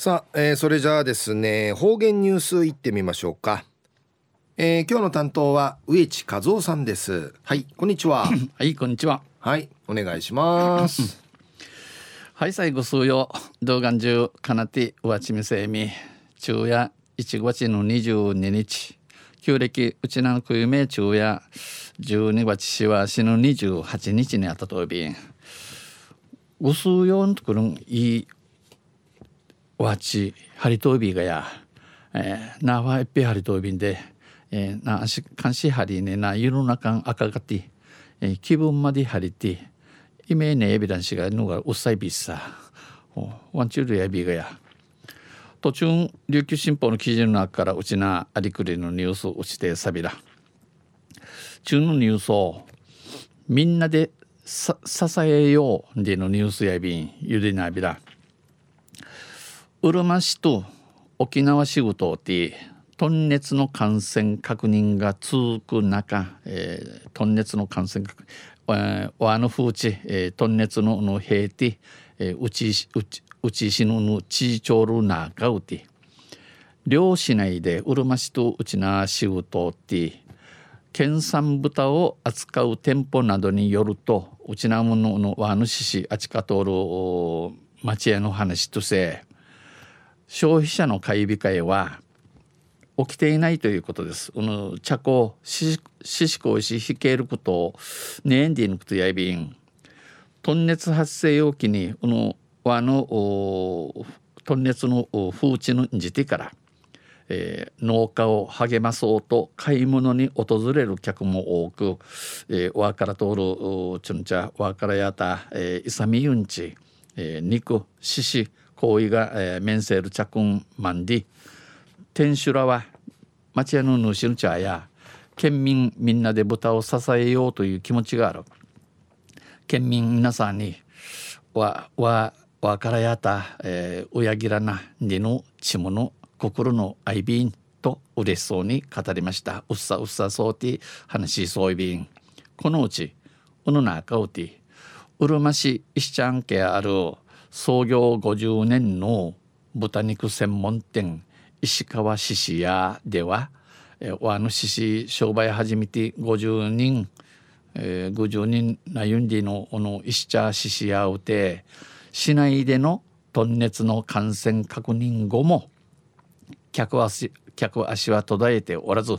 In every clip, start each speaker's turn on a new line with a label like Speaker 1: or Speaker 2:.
Speaker 1: さあ、えー、それじゃあですね方言ニュースいってみましょうか、えー、今日の担当は植地和夫さんです。はい こんにちは。
Speaker 2: はいこんにちは。
Speaker 1: はいお願いします。
Speaker 2: はい最後数曜動画中かなてわちみせみ昼夜1月の22日。旧暦うちなのくゆめ昼夜。12月しわしの28日にあったとび。んうすうよんとくるんいいわちハリトービーがや、えー、なわえっぺハリトービンで、えー、なし監視ハリねなゆるなかん赤がて、えー、気分までハリてイメーネエビダンシがのがうっさいびっさ。ワンチュールやビーがや。途中琉球新報の記事の中からうちなありくりのニュースをうちてさびら。中のニュースをみんなでさ支えようでのニュースやびんゆでなびら。うるま市と沖縄市ごとで豚熱の感染確認が続く中、えー、豚熱の感染確認、えー、わの風地、えー、豚熱のの平地、えー、うちうちうちしぬぬちちょるながうて漁師内でうるま市とうちな市ごとで県産豚を扱う店舗などによるとうちなもののわぬししあちかとる町屋の話とせ消費者の買い控えは起きていないということです。この茶香ししこいし引けることをねんでいぬことやびん。豚熱発生容器にこの和の豚熱の風地の時期から、えー、農家を励まそうと買い物に訪れる客も多く、えー、和から通るちゅんちゃ和からやた、えー、イサミユンチ、えー、肉獅子行為が、えー、メンセールチャクンマンディ天主らは町屋の主の茶や県民みんなで豚を支えようという気持ちがある。県民皆さんにわわわからやった、えー、親ぎらなにのちもの心の愛便と嬉しそうに語りました。うっさうっさそうて話しそういびん。このうちうぬなかうてうるま市石ちゃん家ある創業50年の豚肉専門店石川獅子屋では和の獅子商売始めて50人、えー、50人なゆんりのこの石茶獅子屋をて市内での豚熱の感染確認後も客足客足は途絶えておらず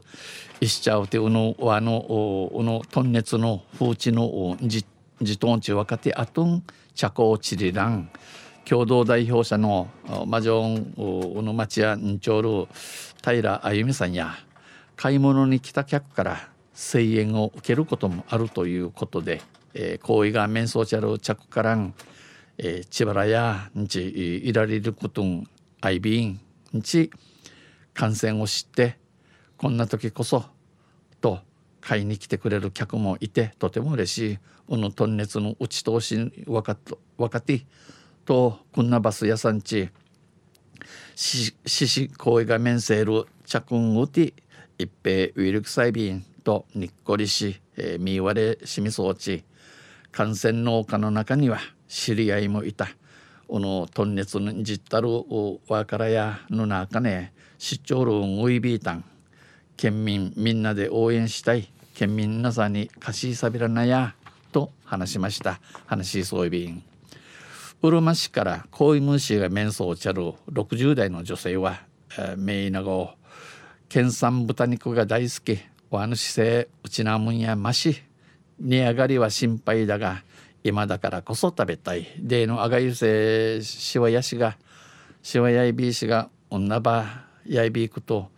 Speaker 2: 石茶をてうの和のうの豚熱の風地のじ自トンチ若手あとん茶香チリラン共同代表者のマジョン小野町やんちょる平あゆみさんや買い物に来た客から声援を受けることもあるということで、えー、行為が面相ちゃる着からん、えー、千原やんちいられることんアイビーンんち感染を知ってこんな時こそと買いに来てくれる客もいてとても嬉しい。この豚熱の打ち通し分か若手とこんなバス屋さんち。しし行為が面せる着んうて一平ウイルクサイビン。とにっこりし、えー、みわれしみそうち。感染農家の中には知り合いもいた。この豚熱にじったるわからやの中ね出張るんウイビータン。県民みんなで応援したい。県民皆さんに貸しさびらなや。と話しました。話しそういびん。うるま市から高位虫が面相をちゃる60代の女性は、えー、メイナゴ県産豚肉が大好き。わぬ姿勢うちなもんやまし。値上がりは心配だが今だからこそ食べたい。でのあがゆせしわやしがしわやいびいしが女ばやいびいくと、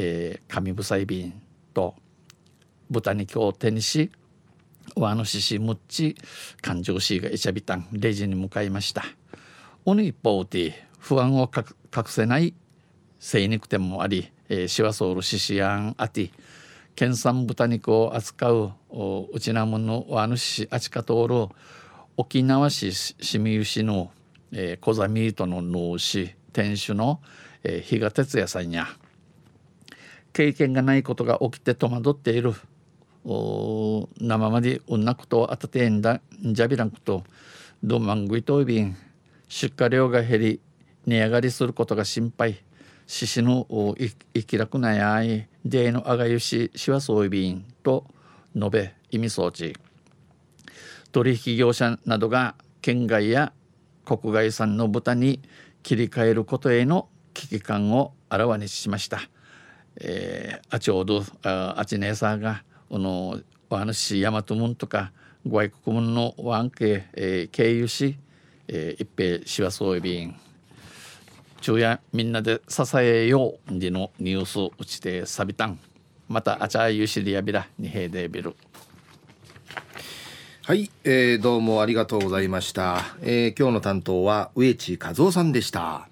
Speaker 2: えー、神ぶさいびんと豚肉を手にしわのししむっち感情しがいちゃびたんレジに向かいました。おの一方で不安を隠せない精肉店もあり、えー、シワソウルシシアンアティ県産豚肉を扱ううちなものわぬしあちかとおる沖縄市清水市の、えー、小座ミートの農師店主の、えー、比嘉哲也さんや経験がないことが起きて戸惑っている。生までうんなことあたてんだんじゃびらんこと。どまんぐいといびん。出荷量が減り値上がりすることが心配。獅子の生き楽なやいでのあがゆししわそういびん。と述べ意味装置取引業者などが県外や国外産の豚に切り替えることへの危機感をあらわにしました。えー、あちょうどああちねえさんがこのお話し大和門とか外国門のワンケ、えー、経由し、えー、一平しわそういびん昼夜みんなで支えようでのニュースうちてさびたん。またあちゃゆしりやびらにへでびる。
Speaker 1: はい、えー、どうもありがとうございました、えー、今日の担当は植地和夫さんでした。